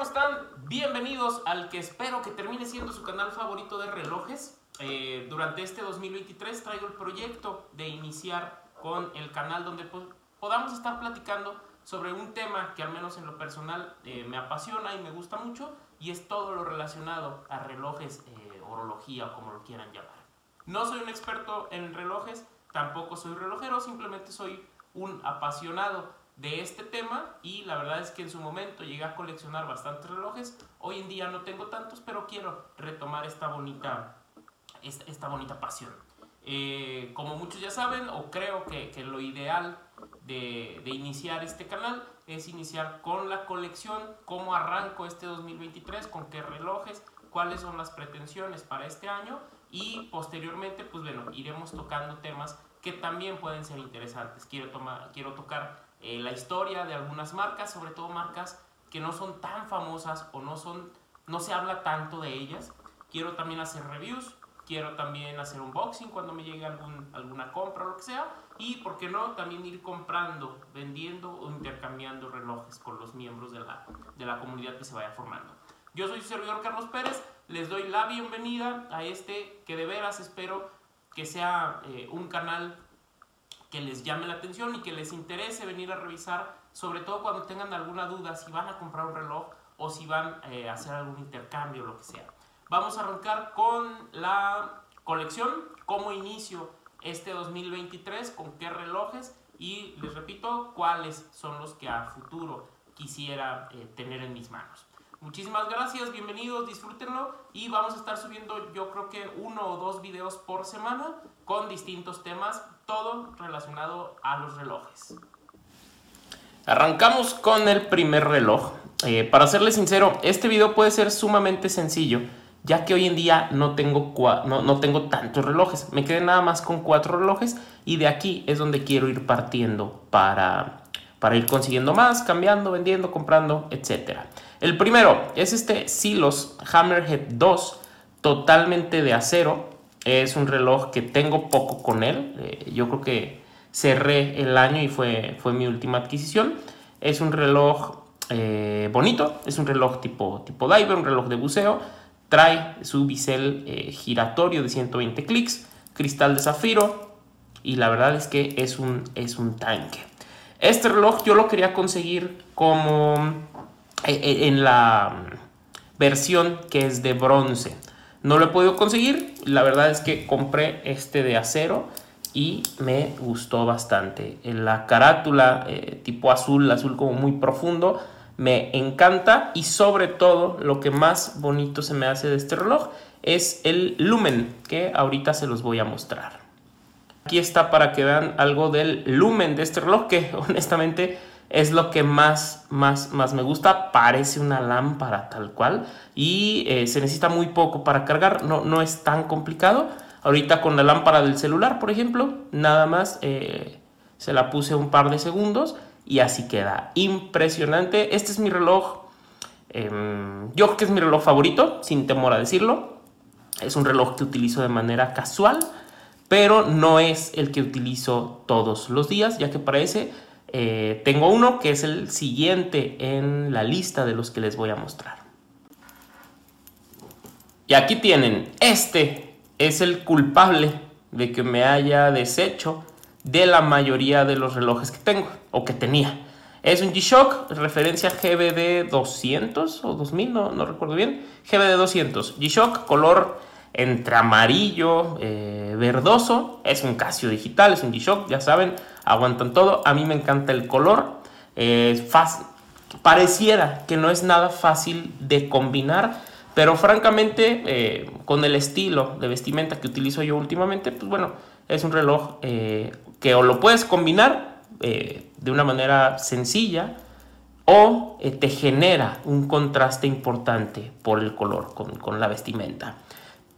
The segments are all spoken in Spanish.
¿cómo están? Bienvenidos al que espero que termine siendo su canal favorito de relojes. Eh, durante este 2023 traigo el proyecto de iniciar con el canal donde podamos estar platicando sobre un tema que al menos en lo personal eh, me apasiona y me gusta mucho y es todo lo relacionado a relojes, eh, orología o como lo quieran llamar. No soy un experto en relojes, tampoco soy relojero, simplemente soy un apasionado de este tema y la verdad es que en su momento llegué a coleccionar bastantes relojes. Hoy en día no tengo tantos, pero quiero retomar esta bonita, esta, bonita pasión. Eh, como muchos ya saben, o creo que, lo ideal de, de, iniciar este canal es iniciar con la colección, cómo arranco este 2023, con qué relojes, cuáles son las pretensiones para este año y posteriormente, pues bueno, iremos tocando temas que también pueden ser interesantes. Quiero, tomar, quiero tocar eh, la historia de algunas marcas, sobre todo marcas que no son tan famosas o no, son, no se habla tanto de ellas. Quiero también hacer reviews, quiero también hacer unboxing cuando me llegue alguna compra o lo que sea. Y, ¿por qué no?, también ir comprando, vendiendo o intercambiando relojes con los miembros de la, de la comunidad que se vaya formando. Yo soy su servidor Carlos Pérez, les doy la bienvenida a este que de veras espero que sea eh, un canal que les llame la atención y que les interese venir a revisar, sobre todo cuando tengan alguna duda si van a comprar un reloj o si van eh, a hacer algún intercambio o lo que sea. Vamos a arrancar con la colección, cómo inicio este 2023, con qué relojes y les repito cuáles son los que a futuro quisiera eh, tener en mis manos. Muchísimas gracias, bienvenidos, disfrútenlo y vamos a estar subiendo yo creo que uno o dos videos por semana con distintos temas, todo relacionado a los relojes. Arrancamos con el primer reloj. Eh, para serles sincero, este video puede ser sumamente sencillo, ya que hoy en día no tengo, no, no tengo tantos relojes. Me quedé nada más con cuatro relojes y de aquí es donde quiero ir partiendo para, para ir consiguiendo más, cambiando, vendiendo, comprando, etc. El primero es este Silos Hammerhead 2, totalmente de acero. Es un reloj que tengo poco con él. Eh, yo creo que cerré el año y fue, fue mi última adquisición. Es un reloj eh, bonito, es un reloj tipo, tipo diver, un reloj de buceo. Trae su bisel eh, giratorio de 120 clics, cristal de zafiro y la verdad es que es un, es un tanque. Este reloj yo lo quería conseguir como en la versión que es de bronce. No lo he podido conseguir. La verdad es que compré este de acero y me gustó bastante. La carátula eh, tipo azul, azul como muy profundo, me encanta y sobre todo lo que más bonito se me hace de este reloj es el lumen que ahorita se los voy a mostrar. Aquí está para que vean algo del lumen de este reloj que honestamente es lo que más, más, más me gusta. Parece una lámpara tal cual y eh, se necesita muy poco para cargar, no, no es tan complicado. Ahorita con la lámpara del celular, por ejemplo, nada más eh, se la puse un par de segundos y así queda. Impresionante. Este es mi reloj. Em, yo creo que es mi reloj favorito, sin temor a decirlo. Es un reloj que utilizo de manera casual, pero no es el que utilizo todos los días, ya que para ese eh, tengo uno que es el siguiente en la lista de los que les voy a mostrar. Y aquí tienen, este es el culpable de que me haya deshecho de la mayoría de los relojes que tengo o que tenía. Es un G-Shock, referencia GBD 200 o 2000, no, no recuerdo bien. GBD 200, G-Shock, color entre amarillo, eh, verdoso. Es un Casio digital, es un G-Shock, ya saben, aguantan todo. A mí me encanta el color. Eh, pareciera que no es nada fácil de combinar, pero francamente, eh, con el estilo de vestimenta que utilizo yo últimamente, pues bueno, es un reloj que o lo puedes combinar de una manera sencilla o te genera un contraste importante por el color con la vestimenta.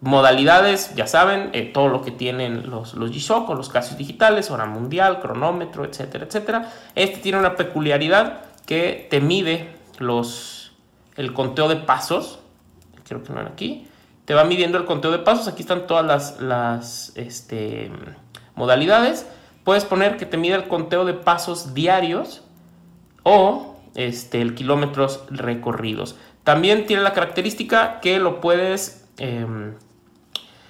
Modalidades, ya saben, eh, todo lo que tienen los, los G-Shock o los Casios digitales, hora mundial, cronómetro, etcétera, etcétera. Este tiene una peculiaridad que te mide los, el conteo de pasos. Creo que no aquí. Te va midiendo el conteo de pasos. Aquí están todas las, las este, modalidades. Puedes poner que te mide el conteo de pasos diarios o este, el kilómetros recorridos. También tiene la característica que lo puedes em,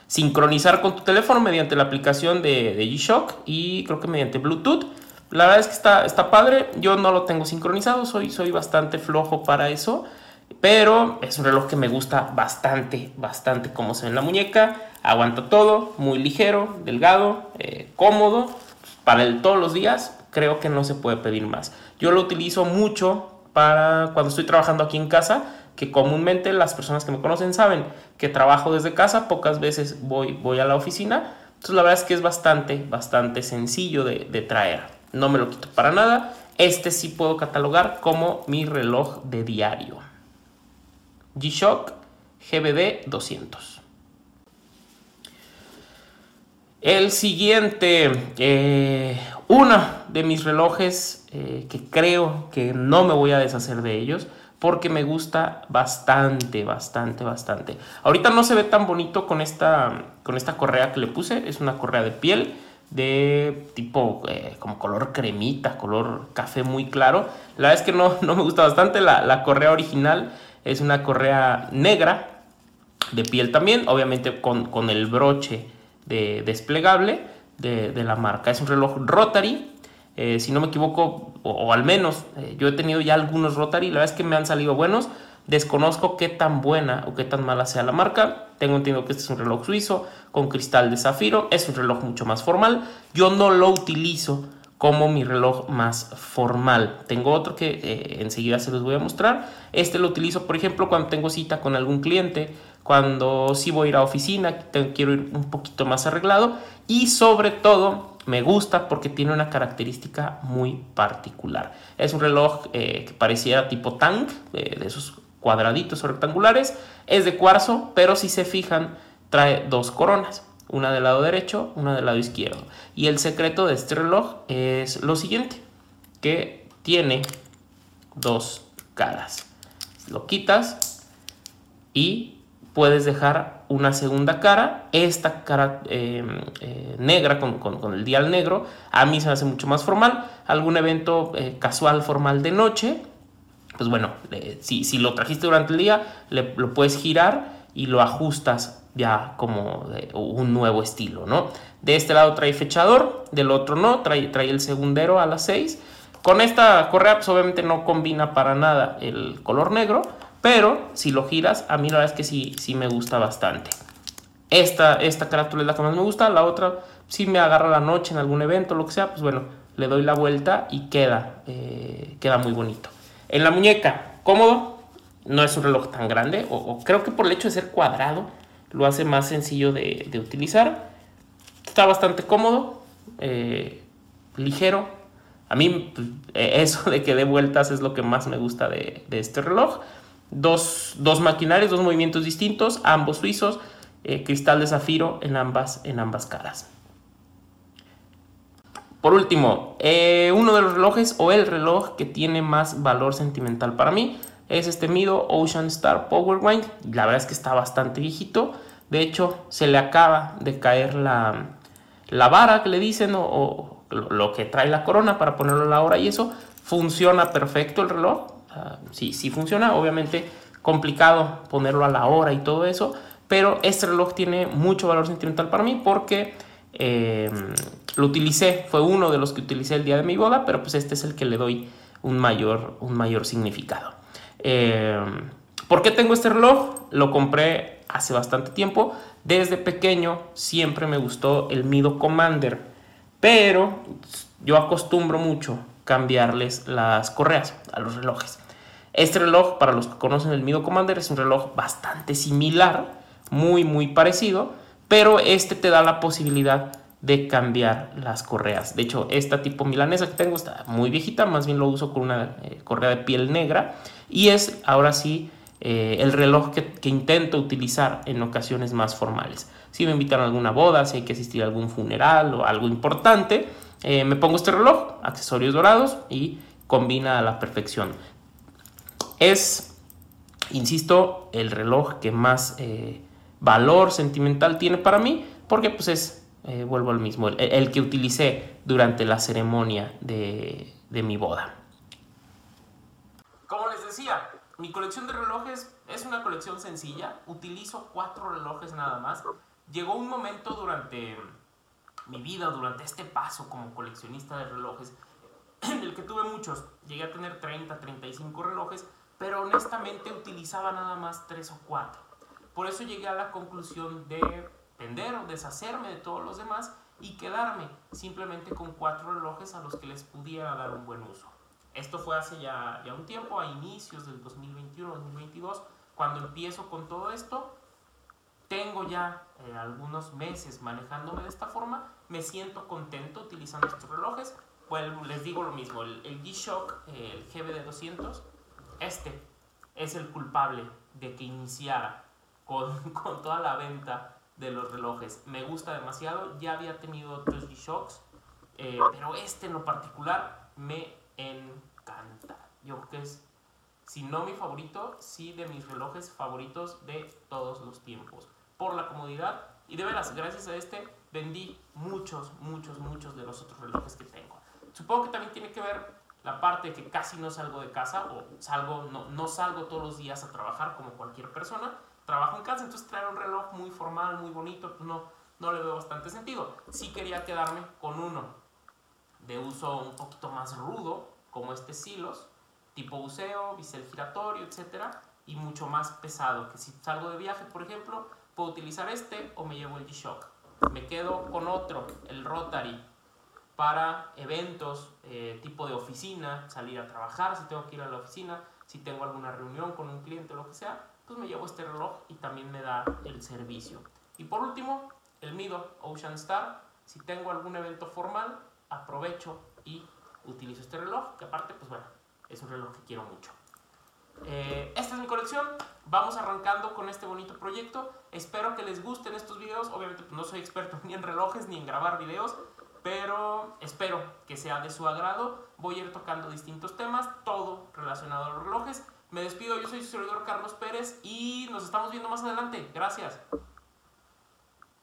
sincronizar con tu teléfono mediante la aplicación de, de G-Shock y creo que mediante Bluetooth. La verdad es que está, está padre. Yo no lo tengo sincronizado, soy, soy bastante flojo para eso. Pero es un reloj que me gusta bastante, bastante como se ve en la muñeca. Aguanta todo, muy ligero, delgado, eh, cómodo. Para todos los días creo que no se puede pedir más. Yo lo utilizo mucho para cuando estoy trabajando aquí en casa, que comúnmente las personas que me conocen saben que trabajo desde casa, pocas veces voy, voy a la oficina. Entonces la verdad es que es bastante, bastante sencillo de, de traer. No me lo quito para nada. Este sí puedo catalogar como mi reloj de diario. G-Shock GBD 200. El siguiente, eh, uno de mis relojes eh, que creo que no me voy a deshacer de ellos porque me gusta bastante, bastante, bastante. Ahorita no se ve tan bonito con esta, con esta correa que le puse, es una correa de piel de tipo eh, como color cremita, color café muy claro. La verdad es que no, no me gusta bastante, la, la correa original es una correa negra de piel también, obviamente con, el broche de desplegable de, la marca. Es un reloj Rotary, eh, si no me equivoco, o, al menos eh, yo he tenido ya algunos Rotary, la verdad es que me han salido buenos. Desconozco qué tan buena o qué tan mala sea la marca. Tengo entendido que este es un reloj suizo con cristal de zafiro. Es un reloj mucho más formal. Yo no lo utilizo como mi reloj más formal. Tengo otro que eh, enseguida se los voy a mostrar. Este lo utilizo, por ejemplo, cuando tengo cita con algún cliente, cuando sí voy a ir a oficina, quiero ir un poquito más arreglado y sobre todo me gusta porque tiene una característica muy particular. Es un reloj eh, que pareciera tipo tank, eh, de esos cuadraditos o rectangulares. Es de cuarzo, pero si se fijan, trae dos coronas una del lado derecho, una del lado izquierdo. Y el secreto de este reloj es lo siguiente, que tiene dos caras. Lo quitas y puedes dejar una segunda cara. Esta cara eh, eh, negra con, el dial negro a mí se me hace mucho más formal. Algún evento eh, casual formal de noche. Pues bueno, si, si, lo trajiste durante el día, lo puedes girar y lo ajustas ya como un nuevo estilo, ¿no? De este lado trae fechador, del otro no, trae, trae el segundero a las 6. Con esta correa pues obviamente no combina para nada el color negro, pero si lo giras, a mí la verdad es que sí, sí me gusta bastante. Esta, esta carátula es la que más me gusta, la otra si me agarra la noche en algún evento, lo que sea, pues bueno, le doy la vuelta y queda, eh, queda muy bonito. En la muñeca, cómodo, no es un reloj tan grande, o creo que por el hecho de ser cuadrado, lo hace más sencillo de, utilizar. Está bastante cómodo, eh, ligero. A mí pues, e, eso de que dé vueltas es lo que más me gusta de, este reloj. Dos, dos, maquinarios, dos movimientos distintos, ambos suizos, eh, cristal de zafiro en ambas, en ambas caras. Por último, eh, uno de los relojes o el reloj que tiene más valor sentimental para mí es este Mido Ocean Star Power Wind. La verdad es que está bastante viejito. De hecho, se le acaba de caer la, la vara que le dicen o, lo que trae la corona para ponerlo a la hora y eso. Funciona perfecto el reloj. Sí, sí funciona. Obviamente complicado ponerlo a la hora y todo eso. Pero este reloj tiene mucho valor sentimental para mí porque eh, lo utilicé. Fue uno de los que utilicé el día de mi boda. Pero pues este es el que le doy un mayor, un mayor significado. Eh, ¿Por qué tengo este reloj? Lo compré hace bastante tiempo. Desde pequeño siempre me gustó el Mido Commander, pero yo acostumbro mucho cambiarles las correas a los relojes. Este reloj, para los que conocen el Mido Commander, es un reloj bastante similar, muy muy parecido, pero este te da la posibilidad de cambiar las correas. De hecho, esta tipo milanesa que tengo está muy viejita, más bien lo uso con una eh, correa de piel negra y es ahora sí eh, el reloj que, intento utilizar en ocasiones más formales. Si me invitan a alguna boda, si hay que asistir a algún funeral o algo importante, eh, me pongo este reloj, accesorios dorados y combina a la perfección. Es, insisto, el reloj que más valor sentimental tiene para mí porque pues es eh, vuelvo al mismo, el, que utilicé durante la ceremonia de, mi boda. Como les decía, mi colección de relojes es una colección sencilla. Utilizo cuatro relojes nada más. Llegó un momento durante mi vida, durante este paso como coleccionista de relojes, en el que tuve muchos. Llegué a tener 30, 35 relojes, pero honestamente utilizaba nada más 3 o 4. Por eso llegué a la conclusión de vender o deshacerme de todos los demás y quedarme simplemente con cuatro relojes a los que les pudiera dar un buen uso. Esto fue hace ya, ya un tiempo, a inicios del 2021-2022, cuando empiezo con todo esto. Tengo ya eh, algunos meses manejándome de esta forma, me siento contento utilizando estos relojes. Pues les digo lo mismo, el, G-Shock, el GBD 200, este es el culpable de que iniciara con, con toda la venta de los relojes. Me gusta demasiado, ya había tenido otros G-Shocks, eh, pero este en lo particular me encanta. Yo creo que es, si no mi favorito, sí de mis relojes favoritos de todos los tiempos. Por la comodidad y de veras, gracias a este vendí muchos, muchos, muchos de los otros relojes que tengo. Supongo que también tiene que ver la parte que casi no salgo de casa o salgo, no, no salgo todos los días a trabajar como cualquier persona. Trabajo en casa, entonces traer un reloj muy formal, muy bonito, pues no, no le veo bastante sentido. Sí quería quedarme con uno de uso un poquito más rudo, como este Silos, tipo buceo, bisel giratorio, etc. Y mucho más pesado, que si salgo de viaje, por ejemplo, puedo utilizar este o me llevo el G-Shock. Me quedo con otro, el Rotary, para eventos eh, tipo de oficina, salir a trabajar si tengo que ir a la oficina, si tengo alguna reunión con un cliente o lo que sea, pues me llevo este reloj y también me da el servicio. Y por último, el Mido Ocean Star. Si tengo algún evento formal, aprovecho y utilizo este reloj, que aparte, pues bueno, es un reloj que quiero mucho. Eh, esta es mi colección, vamos arrancando con este bonito proyecto. Espero que les gusten estos videos, obviamente pues, no soy experto ni en relojes ni en grabar videos, pero espero que sea de su agrado. Voy a ir tocando distintos temas, todo relacionado a los relojes. Me despido, yo soy su servidor Carlos Pérez y nos estamos viendo más adelante. Gracias.